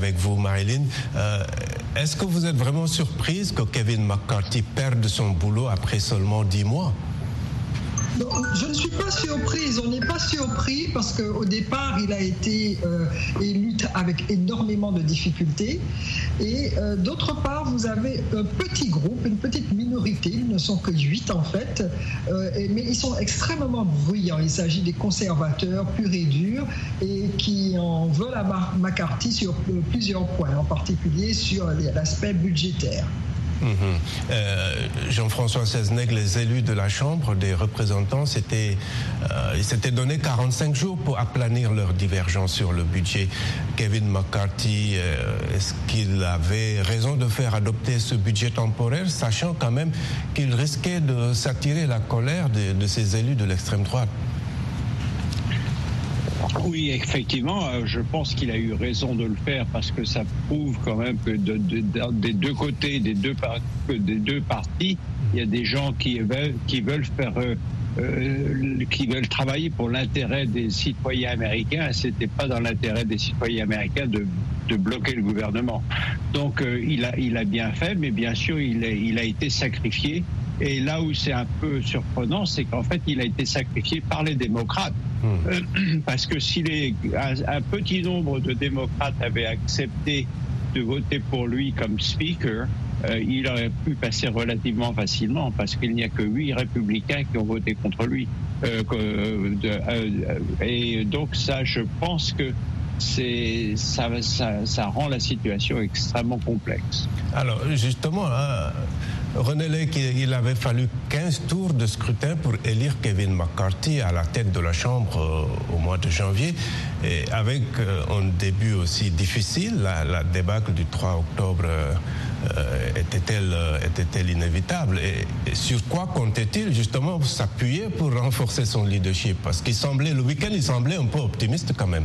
avec vous, Marilyn. Est-ce que vous êtes vraiment surprise que Kevin McCarthy perde son boulot après seulement dix mois? Je ne suis pas surprise. On n'est pas surpris parce qu'au départ, il a été euh, élu avec énormément de difficultés. Et euh, d'autre part, vous avez un petit groupe, une petite minorité, ils ne sont que huit en fait, euh, mais ils sont extrêmement bruyants. Il s'agit des conservateurs purs et durs et qui en veulent à McCarthy sur plusieurs points, en particulier sur l'aspect budgétaire. Euh, Jean-François Seznec, les élus de la Chambre des représentants, euh, ils s'étaient donné 45 jours pour aplanir leur divergence sur le budget. Kevin McCarthy, euh, est-ce qu'il avait raison de faire adopter ce budget temporaire, sachant quand même qu'il risquait de s'attirer la colère de, de ces élus de l'extrême droite? Oui, effectivement, euh, je pense qu'il a eu raison de le faire parce que ça prouve quand même que des deux côtés, des deux, deux partis, il y a des gens qui veulent, faire, euh, euh, qui veulent travailler pour l'intérêt des citoyens américains. C'était pas dans l'intérêt des citoyens américains de, bloquer le gouvernement. Donc, il a, bien fait, mais bien sûr, il a été sacrifié. Et là où c'est un peu surprenant, c'est qu'en fait, il a été sacrifié par les démocrates. Euh, parce que si les, un, petit nombre de démocrates avaient accepté de voter pour lui comme speaker, euh, il aurait pu passer relativement facilement parce qu'il n'y a que huit républicains qui ont voté contre lui. Euh, et donc ça, je pense que c'est ça, ça, ça, rend la situation extrêmement complexe. Alors justement, hein, René Lake, il avait fallu 15 tours de scrutin pour élire Kevin McCarthy à la tête de la Chambre euh, au mois de janvier, et avec euh, un début aussi difficile. La, débâcle du 3 octobre euh, était-elle était inévitable? Et, sur quoi comptait-il justement s'appuyer pour renforcer son leadership? Parce qu'il semblait, le week-end, il semblait un peu optimiste quand même.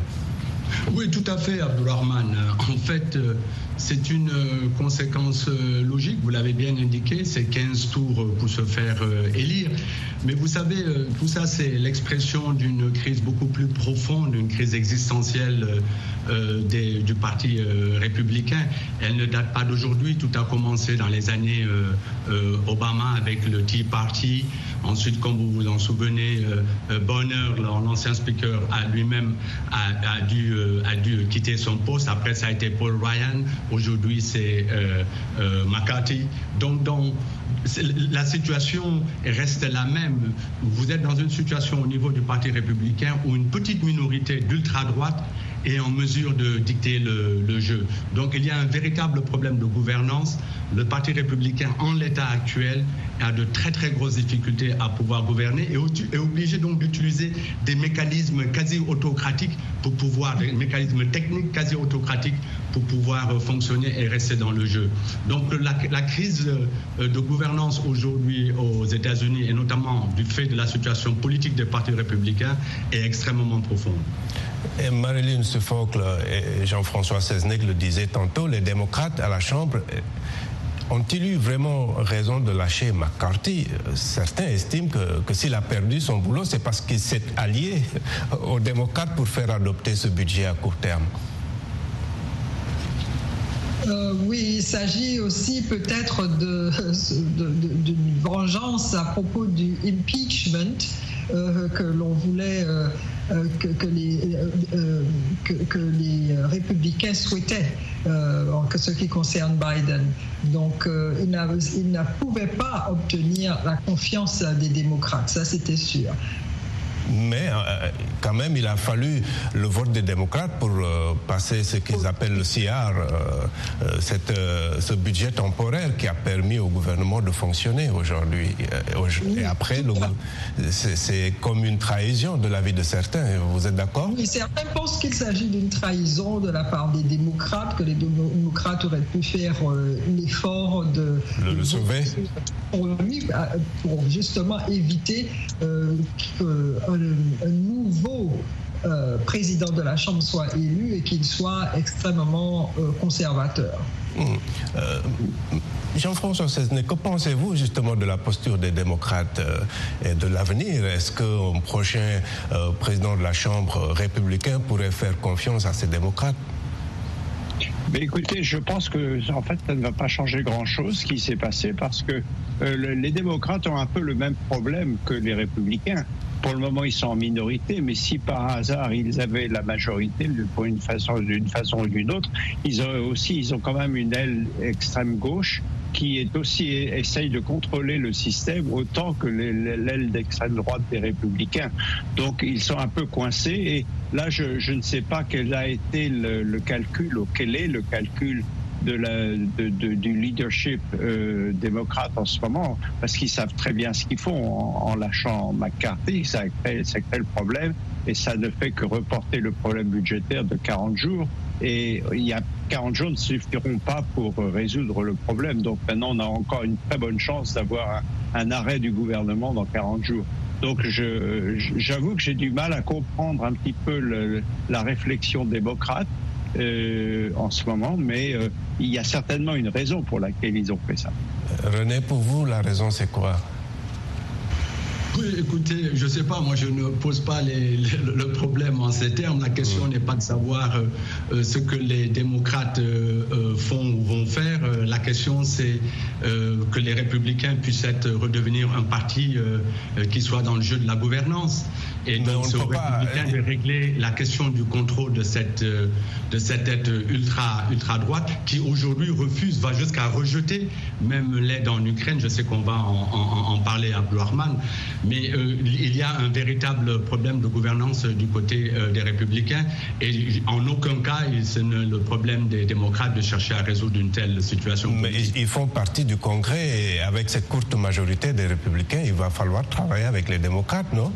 Oui, tout à fait, Abdulrahman. En fait, c'est une euh, conséquence euh, logique, vous l'avez bien indiqué, c'est 15 tours pour se faire euh, élire. Mais vous savez, tout ça, c'est l'expression d'une crise beaucoup plus profonde, d'une crise existentielle du Parti républicain. Elle ne date pas d'aujourd'hui, tout a commencé dans les années Obama avec le Tea Party. Ensuite, comme vous vous en souvenez, Bonner, l'ancien speaker, a lui-même a, dû, dû quitter son poste. Après, ça a été Paul Ryan. Aujourd'hui, c'est euh, euh, McCarthy. Donc, la situation reste la même. Vous êtes dans une situation au niveau du Parti républicain où une petite minorité d'ultra-droite est en mesure de dicter le, jeu. Donc il y a un véritable problème de gouvernance. Le Parti républicain, en l'état actuel, a de très très grosses difficultés à pouvoir gouverner et est obligé donc d'utiliser des mécanismes quasi autocratiques pour pouvoir, des mécanismes techniques quasi autocratiques pour pouvoir fonctionner et rester dans le jeu. Donc la, crise euh, de gouvernance aujourd'hui aux États-Unis et notamment du fait de la situation politique des partis républicains est extrêmement profonde. Et Marilyn Suffolk et Jean-François Seznec le disaient tantôt, les démocrates à la Chambre ont-ils eu vraiment raison de lâcher McCarthy? Certains estiment que, que s'il a perdu son boulot, c'est parce qu'il s'est allié aux démocrates pour faire adopter ce budget à court terme. Euh, oui, il s'agit aussi peut-être d'une vengeance à propos du impeachment euh, que l'on voulait, euh, que, les, que, les républicains souhaitaient en ce qui concerne Biden. Donc, il ne pouvait pas obtenir la confiance des démocrates, ça c'était sûr mais euh, quand même, il a fallu le vote des démocrates pour euh, passer ce qu'ils appellent le CR, euh, ce budget temporaire qui a permis au gouvernement de fonctionner aujourd'hui. et après, c'est comme une trahison de la vie de certains. Vous êtes d'accord? Oui, certains pensent qu'il s'agit d'une trahison de la part des démocrates, que les démocrates auraient pu faire l'effort de le, sauver pour, justement éviter que un, nouveau euh, président de la Chambre soit élu et qu'il soit extrêmement euh, conservateur. Mmh. Euh, Jean-François Cesne, que pensez-vous justement de la posture des démocrates et de l'avenir? Est-ce qu'un prochain président de la Chambre républicain pourrait faire confiance à ces démocrates? Mais écoutez, je pense que en fait, ça ne va pas changer grand-chose ce qui s'est passé parce que euh, les démocrates ont un peu le même problème que les républicains. Pour le moment, ils sont en minorité, mais si par hasard ils avaient la majorité, d'une façon ou d'une autre, ils ont aussi, ils ont quand même une aile extrême gauche qui est aussi essaye de contrôler le système autant que l'aile d'extrême droite des républicains. Donc ils sont un peu coincés et là je, ne sais pas quel a été le, calcul ou quel est le calcul de la, de, de, du leadership euh, démocrate en ce moment, parce qu'ils savent très bien ce qu'ils font en, en, lâchant McCarthy, ça crée, ça crée le problème, et ça ne fait que reporter le problème budgétaire de 40 jours. Et il y a 40 jours ne suffiront pas pour résoudre le problème. Donc maintenant, on a encore une très bonne chance d'avoir un, arrêt du gouvernement dans 40 jours. Donc j'avoue que j'ai du mal à comprendre un petit peu le, la réflexion démocrate euh, en ce moment, mais euh, il y a certainement une raison pour laquelle ils ont fait ça. René, pour vous, la raison c'est quoi? Oui, écoutez, je ne sais pas, moi je ne pose pas les, le, le, problème en ces termes. La question mmh. n'est pas de savoir euh, ce que les démocrates euh, font ou vont faire. La question c'est euh, que les républicains puissent être, redevenir un parti qui soit dans le jeu de la gouvernance. Et donc, ce républicain de régler la question du contrôle de cette, de cette aide ultra, ultra droite qui aujourd'hui refuse, va jusqu'à rejeter même l'aide en Ukraine. Je sais qu'on va en, en, en, parler à Blorman, mais euh, il y a un véritable problème de gouvernance du côté euh, des républicains et en aucun cas ce n'est le problème des démocrates de chercher à résoudre une telle situation. Mais ils font partie du Congrès et avec cette courte majorité des républicains, il va falloir travailler avec les démocrates, non?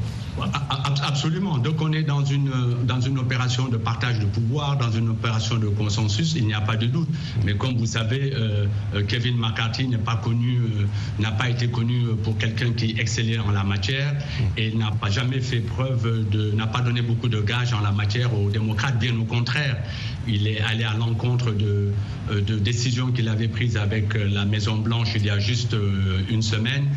Absolument. Donc on est dans une, dans une opération de partage de pouvoir, dans une opération de consensus, il n'y a pas de doute. Mais comme vous savez, euh, Kevin McCarthy n'est pas connu, euh, n'a pas été connu pour quelqu'un qui excellait en la matière et n'a pas jamais fait preuve de, n'a pas donné beaucoup de gages en la matière aux démocrates, bien au contraire. Il est allé à l'encontre de, de décisions qu'il avait prises avec la Maison Blanche il y a juste euh, une semaine.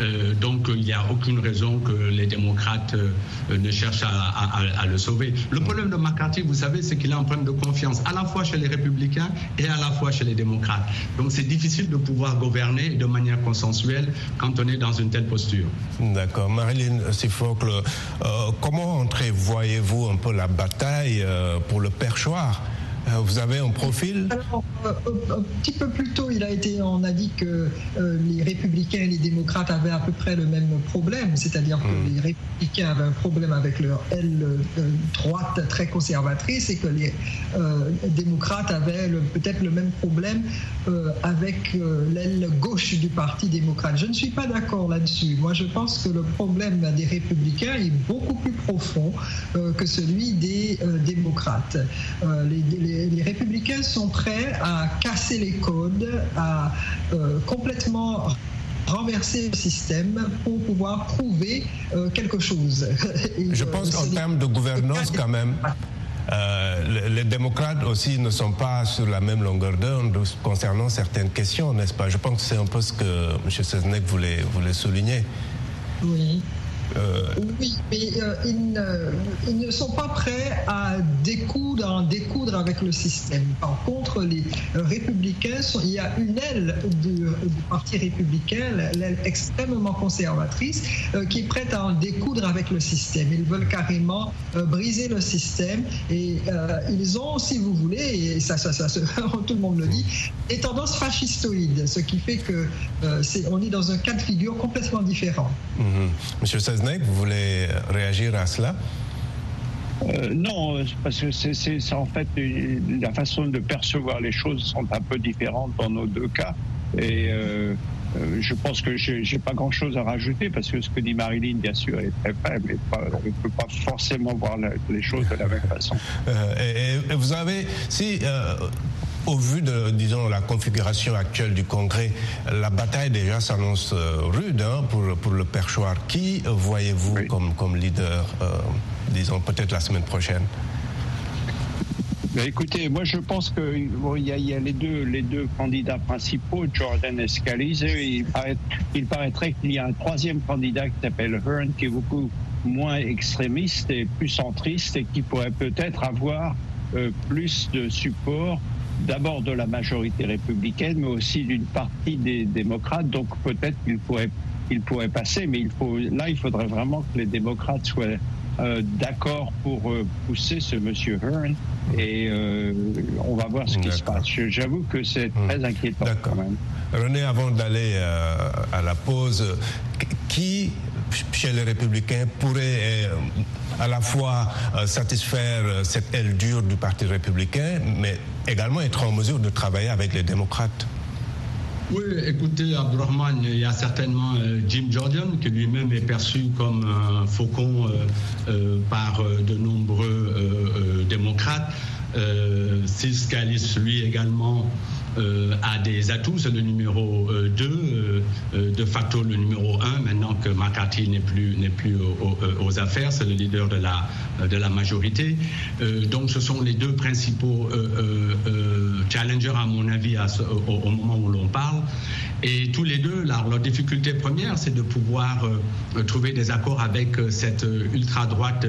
Euh, donc il n'y a aucune raison que les démocrates euh, ne cherchent à, le sauver. Le problème de McCarthy, vous savez, c'est qu'il est en problème de confiance à la fois chez les républicains et à la fois chez les démocrates. Donc c'est difficile de pouvoir gouverner de manière consensuelle quand on est dans une telle posture. D'accord. Marilyn Sifocle, euh, comment entrevoyez-vous un peu la bataille pour le perchoir? Vous avez un profil? Alors, euh, un petit peu plus tôt, il a été, on a dit que euh, les républicains et les démocrates avaient à peu près le même problème, c'est-à-dire que mmh. les républicains avaient un problème avec leur aile euh, droite très conservatrice et que les euh, démocrates avaient peut-être le même problème euh, avec l'aile gauche du parti démocrate. Je ne suis pas d'accord là-dessus. Moi, je pense que le problème des républicains est beaucoup plus profond que celui des démocrates. les, les les, républicains sont prêts à casser les codes, à euh, complètement renverser le système pour pouvoir prouver euh, quelque chose. Et, Je pense qu'en termes de gouvernance, quand même, euh, les démocrates aussi ne sont pas sur la même longueur d'onde concernant certaines questions, n'est-ce pas? Je pense que c'est un peu ce que M. Voulait, voulait souligner. Oui. Euh... Oui, mais euh, ils, ne, ils, ne, sont pas prêts à découdre, à découdre avec le système. Par contre, les républicains, sont, il y a une aile du, du parti républicain, l'aile extrêmement conservatrice, euh, qui est prête à en découdre avec le système. Ils veulent carrément briser le système et ils ont, si vous voulez, et ça, ça, ça, ça tout le monde le dit, des tendances fascistoïdes, ce qui fait que est, on est dans un cas de figure complètement différent. Mm -hmm. Monsieur Vous voulez réagir à cela? Euh, non, parce que c'est en fait la façon de percevoir les choses sont un peu différentes dans nos deux cas. Et euh, euh, je pense que j'ai pas grand chose à rajouter parce que ce que dit Marilyn, bien sûr, est très faible. Et pas, on ne peut pas forcément voir la, les choses de la même façon. Euh, et, et, vous avez, si au vu de, disons, la configuration actuelle du Congrès, la bataille déjà s'annonce euh, rude hein, pour, pour le perchoir. Qui voyez-vous oui. comme, comme leader, euh, disons, peut-être la semaine prochaine? Ben écoutez, moi je pense qu'il bon, y, y, a les deux, les deux candidats principaux, Jordan et Scalise. Il, paraît, il paraîtrait qu'il y a un troisième candidat qui s'appelle Hearn, qui est beaucoup moins extrémiste et plus centriste et qui pourrait peut-être avoir euh, plus de support d'abord de la majorité républicaine, mais aussi d'une partie des démocrates. Donc peut-être qu'il pourrait, il pourrait passer, mais il faut, là, il faudrait vraiment que les démocrates soient euh, d'accord pour euh, pousser ce monsieur Hearn. Et euh, on va voir ce qui se passe. J'avoue que c'est hmm. très inquiétant quand même. René, avant d'aller à la pause, qui chez les républicains pourrait à la fois satisfaire cette aile dure du Parti républicain, mais également être en mesure de travailler avec les démocrates? Oui, écoutez, Abdurrahman, il y a certainement euh, Jim Jordan, qui lui-même est perçu comme un faucon euh, euh, par de nombreux démocrates. Sis lui également, euh, a des atouts. C'est le numéro 2, euh, euh, de facto le numéro 1, maintenant que McCarthy n'est plus, n'est plus aux, affaires, c'est le leader de la, de la majorité. donc ce sont les deux principaux challengers, à mon avis, au, moment où l'on parle. Et tous les deux, leur difficulté première, c'est de pouvoir trouver des accords avec cette ultra-droite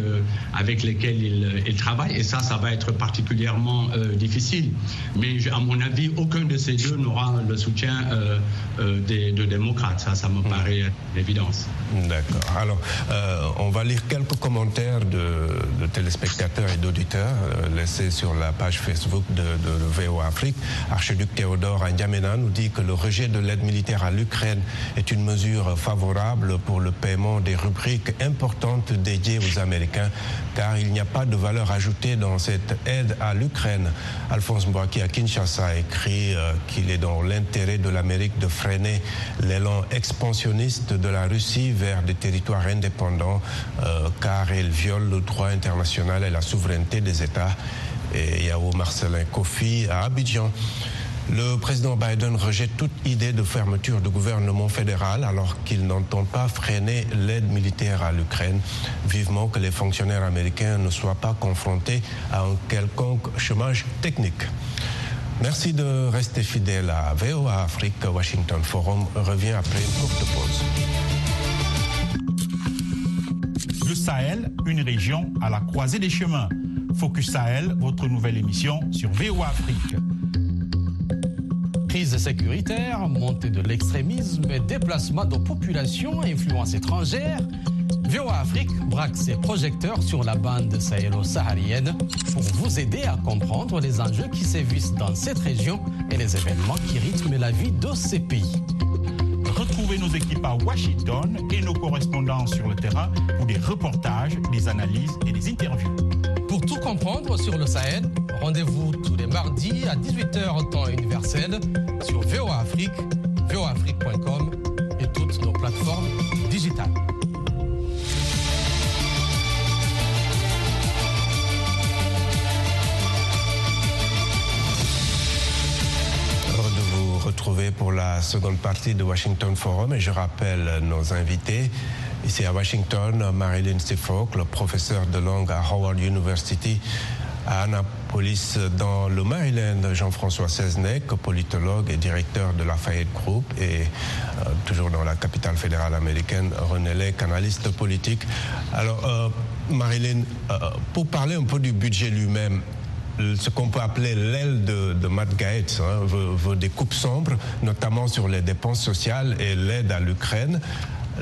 avec lesquels ils, travaillent. Et ça, ça va être particulièrement difficile. Mais à mon avis, aucun de ces deux n'aura le soutien euh, euh, des, démocrates. Ça, ça me hmm. paraît l'évidence. D'accord. Alors, euh, on va lire quelques commentaires de, téléspectateurs et d'auditeurs laissés sur la page Facebook de, de, VO Afrique. Archiduc Théodore N'Djamena nous dit que le rejet de l'aide militaire à l'Ukraine est une mesure favorable pour le paiement des rubriques importantes dédiées aux Américains, car il n'y a pas de valeur ajoutée dans cette aide à l'Ukraine. Alphonse Mbouaki à Kinshasa a écrit euh, qu'il est dans l'intérêt de l'Amérique de freiner l'élan expansionniste de la Russie vers des territoires indépendants, euh, car elle viole le droit international et la souveraineté des États. Et Yao Marcelin Kofi à Abidjan. Le président Biden rejette toute idée de fermeture du gouvernement fédéral alors qu'il n'entend pas freiner l'aide militaire à l'Ukraine. Vivement que les fonctionnaires américains ne soient pas confrontés à un quelconque chômage technique. Merci de rester fidèle à VOA Afrique. Washington Forum revient après une courte pause. Le Sahel, une région à la croisée des chemins. Focus Sahel, votre nouvelle émission sur VOA Afrique. Crise sécuritaire, montée de l'extrémisme, déplacement de populations, influence étrangère. VOA Afrique braque ses projecteurs sur la bande sahélo-saharienne pour vous aider à comprendre les enjeux qui sévissent dans cette région et les événements qui rythment la vie de ces pays. Retrouvez nos équipes à Washington et nos correspondants sur le terrain pour des reportages, des analyses et des interviews. Pour tout comprendre sur le Sahel, rendez-vous mardis à 18h temps universel sur VOA Afrique, voaafrique.com et toutes nos plateformes digitales. retrouver pour la seconde partie de Washington Forum et je rappelle nos invités. Ici à Washington, Marilyn le professeur de langue à Howard University à Annapolis dans le Maryland, Jean-François Seznec, politologue et directeur de la Fayette Group et euh, toujours dans la capitale fédérale américaine, René Lec, analyste politique. Alors, euh, Marilyn, euh, pour parler un peu du budget lui-même, ce qu'on peut appeler l'aile de, Matt Gaetz, hein, veut, des coupes sombres, notamment sur les dépenses sociales et l'aide à l'Ukraine.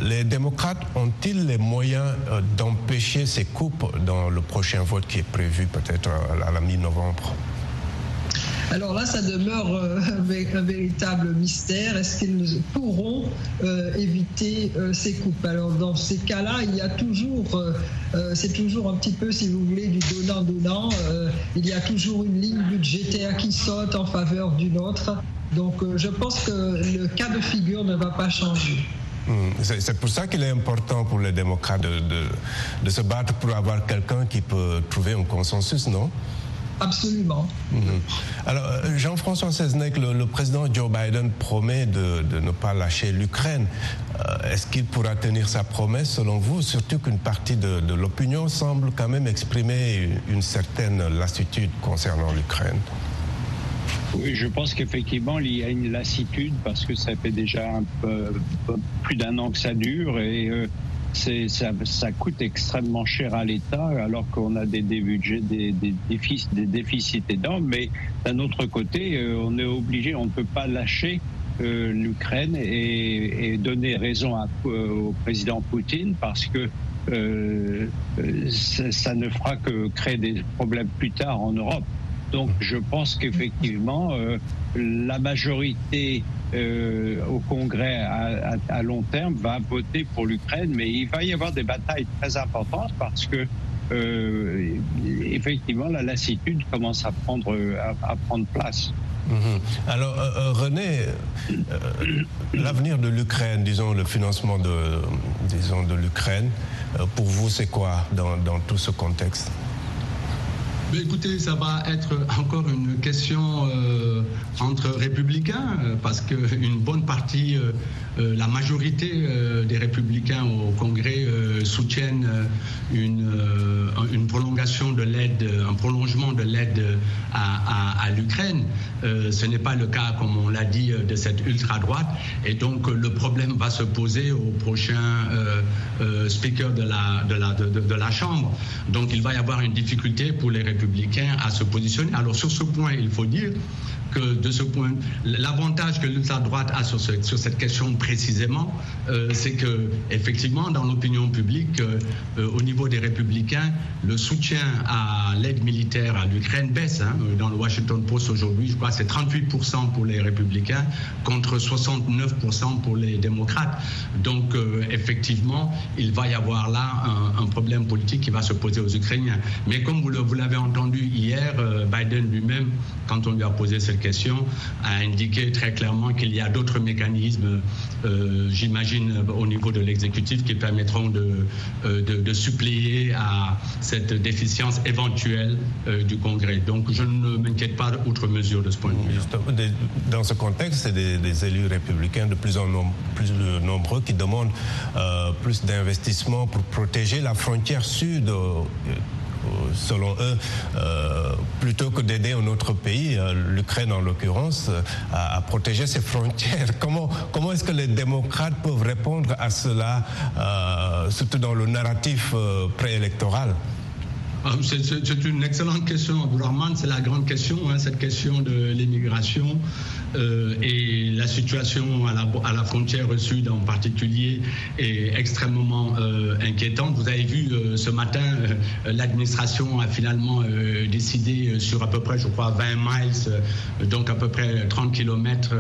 Les démocrates ont-ils les moyens euh, d'empêcher ces coupes dans le prochain vote qui est prévu peut-être à la mi-novembre? Alors là, ça demeure euh, un véritable mystère. Est-ce qu'ils pourront euh, éviter euh, ces coupes? Alors dans ces cas-là, il y a toujours, c'est toujours un petit peu, si vous voulez, du donnant-donnant. il y a toujours une ligne budgétaire qui saute en faveur d'une autre. Donc je pense que le cas de figure ne va pas changer. Hmm. C'est pour ça qu'il est important pour les démocrates de, de se battre pour avoir quelqu'un qui peut trouver un consensus, non? Absolument. Mhm. Alors, euh, Jean-François Seznec, le, président Joe Biden promet de, ne pas lâcher l'Ukraine. Euh, est-ce qu'il pourra tenir sa promesse selon vous? Surtout qu'une partie de, l'opinion semble quand même exprimer une certaine lassitude concernant l'Ukraine. Oui, je pense qu'effectivement, il y a une lassitude parce que ça fait déjà un peu, plus d'un an que ça dure et. Euh, ça, ça, coûte extrêmement cher à l'État alors qu'on a des, des budgets, des, des, déficits, des déficits énormes. Mais d'un autre côté, euh, on est obligé, on ne peut pas lâcher euh, l'Ukraine et, et, donner raison à, au président Poutine parce que euh, ça, ça, ne fera que créer des problèmes plus tard en Europe. Donc je pense qu'effectivement, euh, la majorité euh, au Congrès à, long terme va voter pour l'Ukraine, mais il va y avoir des batailles très importantes parce que euh, effectivement la lassitude commence à prendre, à, prendre place. Mmh. Alors René, l'avenir de l'Ukraine, disons le financement de, de l'Ukraine, pour vous c'est quoi dans, dans tout ce contexte? Mais écoutez, ça va être encore une question euh, entre républicains, parce qu'une bonne partie, euh, euh, la majorité euh, des républicains au Congrès euh, soutiennent une, prolongation de l'aide, un prolongement de l'aide à, l'Ukraine. ce n'est pas le cas, comme on l'a dit, de cette ultra-droite. Et donc, le problème va se poser au prochain speaker de la, de, la, Chambre. Donc, il va y avoir une difficulté pour les républicains à se positionner. Alors sur ce point, il faut dire que de ce point, l'avantage que l'ultra-droite a sur, ce, sur, cette question précisément, euh, c'est que effectivement, dans l'opinion publique, euh, au niveau des républicains, le soutien à l'aide militaire à l'Ukraine baisse. Hein. Dans le Washington Post aujourd'hui, je crois c'est 38% pour les républicains contre 69% pour les démocrates. Donc euh, effectivement, il va y avoir là un, un, problème politique qui va se poser aux Ukrainiens. Mais comme vous l'avez entendu hier, euh, Biden lui-même, quand on lui a posé cette question, a indiqué très clairement qu'il y a d'autres mécanismes, euh, j'imagine, au niveau de l'exécutif qui permettront de, euh, de, suppléer à cette déficience éventuelle euh, du Congrès. Donc je ne m'inquiète pas outre mesure de ce point de vue. Dans ce contexte, c'est des, élus républicains de plus en plus nombreux qui demandent plus d'investissement pour protéger la frontière sud selon eux, euh, plutôt que d'aider un autre pays, euh, l'Ukraine en l'occurrence, euh, à, protéger ses frontières. Comment, comment est-ce que les démocrates peuvent répondre à cela, surtout dans le narratif préélectoral? C'est une excellente question, Abdourahman. C'est la grande question, hein, cette question de l'immigration euh, et la situation à la, frontière sud en particulier est extrêmement euh, inquiétante. Vous avez vu euh, ce matin, l'administration a finalement décidé sur à peu près, je crois, 20 miles, donc à peu près 30 kilomètres,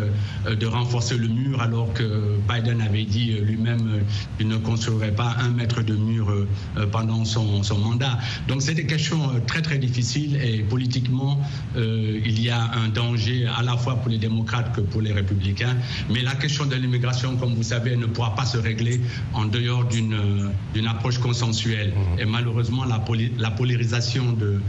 de renforcer le mur, alors que Biden avait dit lui-même qu'il ne construirait pas un mètre de mur pendant son, son mandat. Donc c'est des questions très très difficiles et politiquement il y a un danger à la fois pour les démocrates que pour les républicains. Mais la question de l'immigration, comme vous savez, ne pourra pas se régler en dehors d'une approche consensuelle. Mmh. Et malheureusement, la, la polarisation de,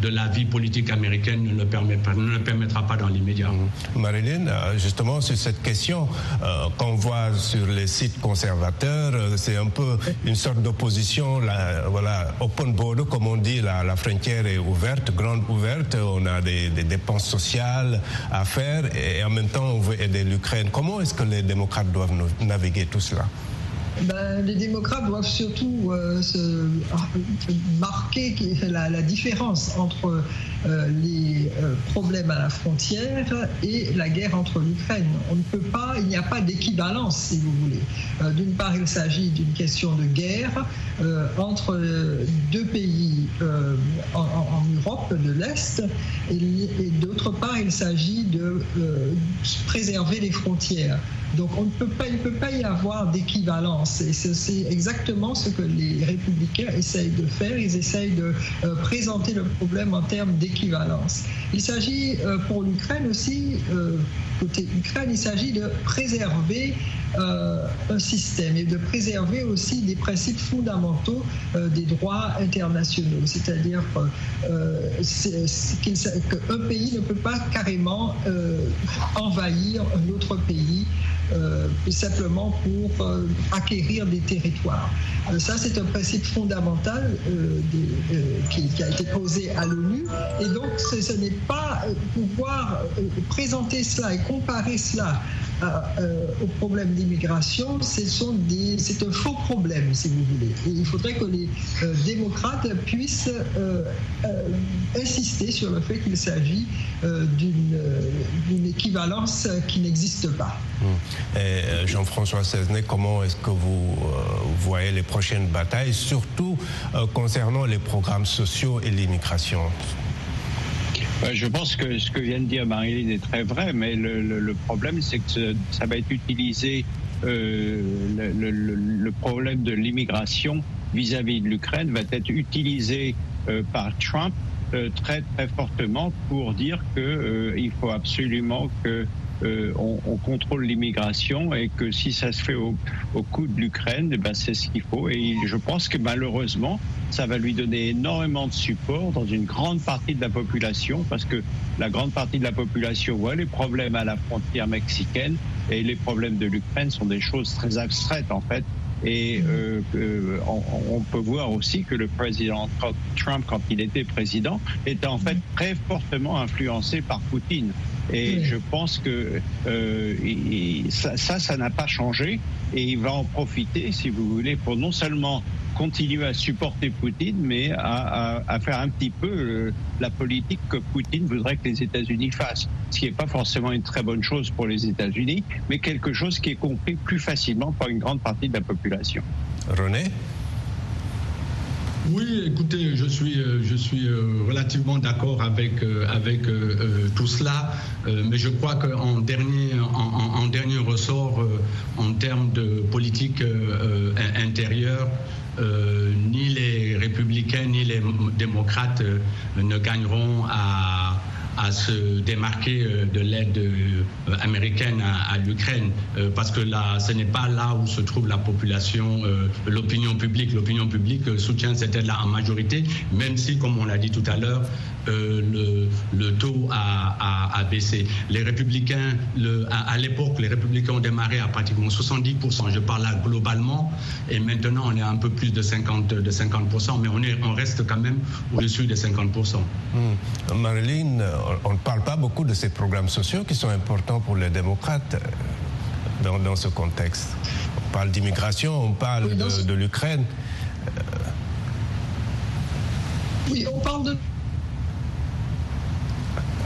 de la vie politique américaine ne le, permet pas, ne le permettra pas dans l'immédiat. Marilyn, euh, justement sur cette question euh, qu'on voit sur les sites conservateurs, euh, c'est un peu une sorte d'opposition, voilà, open border comme on dit, la, la, frontière est ouverte, grande ouverte, on a des, dépenses sociales à faire et en même temps on veut aider l'Ukraine. Comment est-ce que les démocrates doivent naviguer tout cela? Ben, les démocrates doivent surtout euh, se marquer la, différence entre euh, les euh, problèmes à la frontière et la guerre entre l'Ukraine. On ne peut pas, il n'y a pas d'équivalence, si vous voulez. D'une part, il s'agit d'une question de guerre entre deux pays en, Europe de l'Est et d'autre part, il s'agit de préserver les frontières. Donc on ne peut pas, il ne peut pas y avoir d'équivalence. Et c'est exactement ce que les républicains essayent de faire. Ils essayent de euh, présenter le problème en termes d'équivalence. Il s'agit euh, pour l'Ukraine aussi, euh, côté Ukraine, il s'agit de préserver un système et de préserver aussi des principes fondamentaux des droits internationaux. C'est-à-dire qu'un pays ne peut pas carrément envahir un autre pays euh, simplement pour euh, acquérir des territoires. Euh, ça, c'est un principe fondamental qui, a été posé à l'ONU. Et donc, ce, ce n'est pas pouvoir présenter cela et comparer cela euh, au problème d'immigration, c'est un faux problème, si vous voulez. Il faudrait que les euh, démocrates puissent euh, insister sur le fait qu'il s'agit d'une équivalence qui n'existe pas. Hum. Jean-François Cesnet, comment est-ce que vous voyez les prochaines batailles, surtout concernant les programmes sociaux et l'immigration? Je pense que ce que vient de dire Marilyn est très vrai, mais le, problème, c'est que ça va être utilisé, euh, le, problème de l'immigration vis-à-vis de l'Ukraine va être utilisé euh, par Trump euh, très très fortement pour dire qu'il faut absolument que euh, on, contrôle l'immigration et que si ça se fait au, coup de l'Ukraine, eh ben c'est ce qu'il faut. Et je pense que malheureusement, ça va lui donner énormément de support dans une grande partie de la population, parce que la grande partie de la population voit les problèmes à la frontière mexicaine et les problèmes de l'Ukraine sont des choses très abstraites en fait. Et euh, euh on, peut voir aussi que le président Trump, quand il était président, était en fait très fortement influencé par Poutine. Et je pense que euh, ça, ça n'a pas changé. Et il va en profiter, si vous voulez, pour non seulement continuer à supporter Poutine, mais à, faire un petit peu euh, la politique que Poutine voudrait que les États-Unis fassent. Ce qui n'est pas forcément une très bonne chose pour les États-Unis, mais quelque chose qui est compris plus facilement par une grande partie de la population. René? Oui, écoutez, je suis, euh, je suis euh, relativement d'accord avec, euh, avec tout cela, mais je crois qu'en dernier, en, dernier ressort, en termes de politique intérieure, ni les républicains ni les démocrates ne gagneront à à se démarquer euh, de l'aide euh, américaine à, l'Ukraine, euh, parce que là, ce n'est pas là où se trouve la population, l'opinion publique. L'opinion publique soutient cette aide-là en majorité, même si, comme on l'a dit tout à l'heure, le, le, taux a, baissé. Les républicains, le, à, l'époque, les républicains ont démarré à pratiquement 70%. Je parle là globalement, et maintenant on est à un peu plus de 50%, de 50% mais on, est, on reste quand même au-dessus des 50%. Hmm. Marilyn, on ne parle pas beaucoup de ces programmes sociaux qui sont importants pour les démocrates euh, dans, ce contexte. On parle d'immigration, on parle de, l'Ukraine. Oui, on parle de...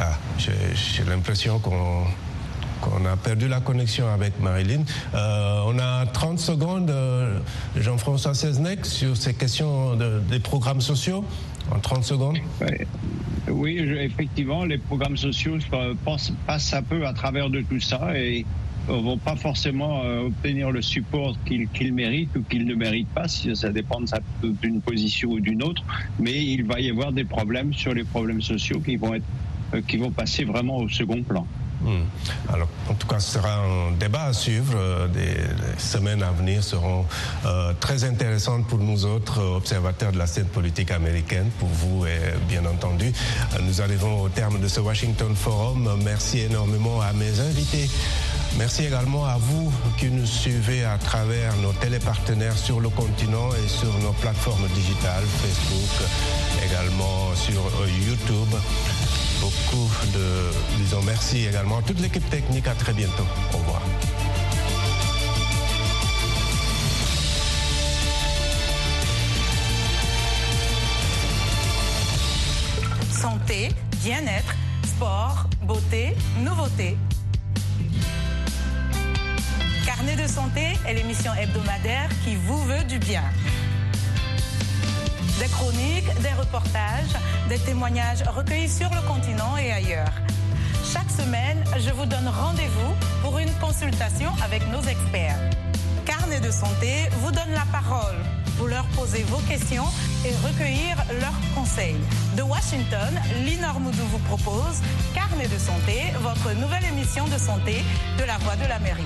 Ah, j'ai l'impression qu'on a perdu la connexion avec Marilyn. Euh, on a 30 secondes, euh, Jean-François Seznec, sur ces questions des programmes sociaux, en 30 secondes. Oui, effectivement, les programmes sociaux passent un peu à travers de tout ça et ne vont pas forcément euh, obtenir le support qu'ils méritent ou qu'ils ne méritent pas, si ça dépend d'une position ou d'une autre, mais il va y avoir des problèmes sur les problèmes sociaux qui vont, être, euh, qui vont passer vraiment au second plan. Hmm. Alors, en tout cas, ce sera un débat à suivre. Euh, des, semaines à venir seront euh, très intéressantes pour nous autres observateurs de la scène politique américaine, pour vous et bien entendu. Euh, nous arrivons au terme de ce Washington Forum. Merci énormément à mes invités. Merci également à vous qui nous suivez à travers nos télépartenaires sur le continent et sur nos plateformes digitales, Facebook, également sur YouTube beaucoup de, disons merci également à toute l'équipe technique. À très bientôt. Au revoir. Santé, bien-être, sport, beauté, nouveauté. Carnet de santé est l'émission hebdomadaire qui vous veut du bien. Des chroniques, des reportages, des témoignages recueillis sur le continent et ailleurs. Chaque semaine, je vous donne rendez-vous pour une consultation avec nos experts. Carnet de santé vous donne la parole pour leur poser vos questions et recueillir leurs conseils. De Washington, Linor Moudou vous propose Carnet de santé, votre nouvelle émission de santé de la Voix de l'Amérique.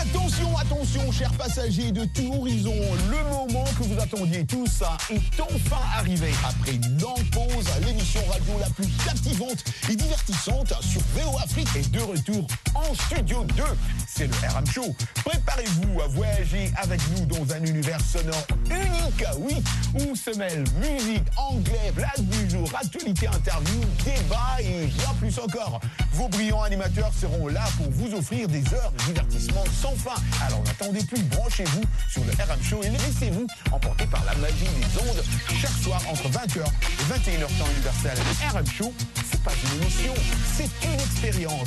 Attention, attention, chers passagers de tout horizon, le moment que vous attendiez tout ça est enfin arrivé. Après une longue pause, l'émission radio la plus captivante et divertissante sur VO Afrique est de retour en studio 2. C'est le RM Show. Préparez-vous à voyager avec nous dans un univers sonore unique, oui, où se mêlent musique, anglais, blague du jour, actualité, interview, débat et bien plus encore. Vos brillants animateurs seront là pour vous offrir des heures de divertissement sans fin. Alors n'attendez plus, branchez-vous sur le RM Show et laissez-vous emporter par la magie des ondes chaque soir entre 20h et 21h temps universel. RM Show, c'est pas une émission, c'est une expérience.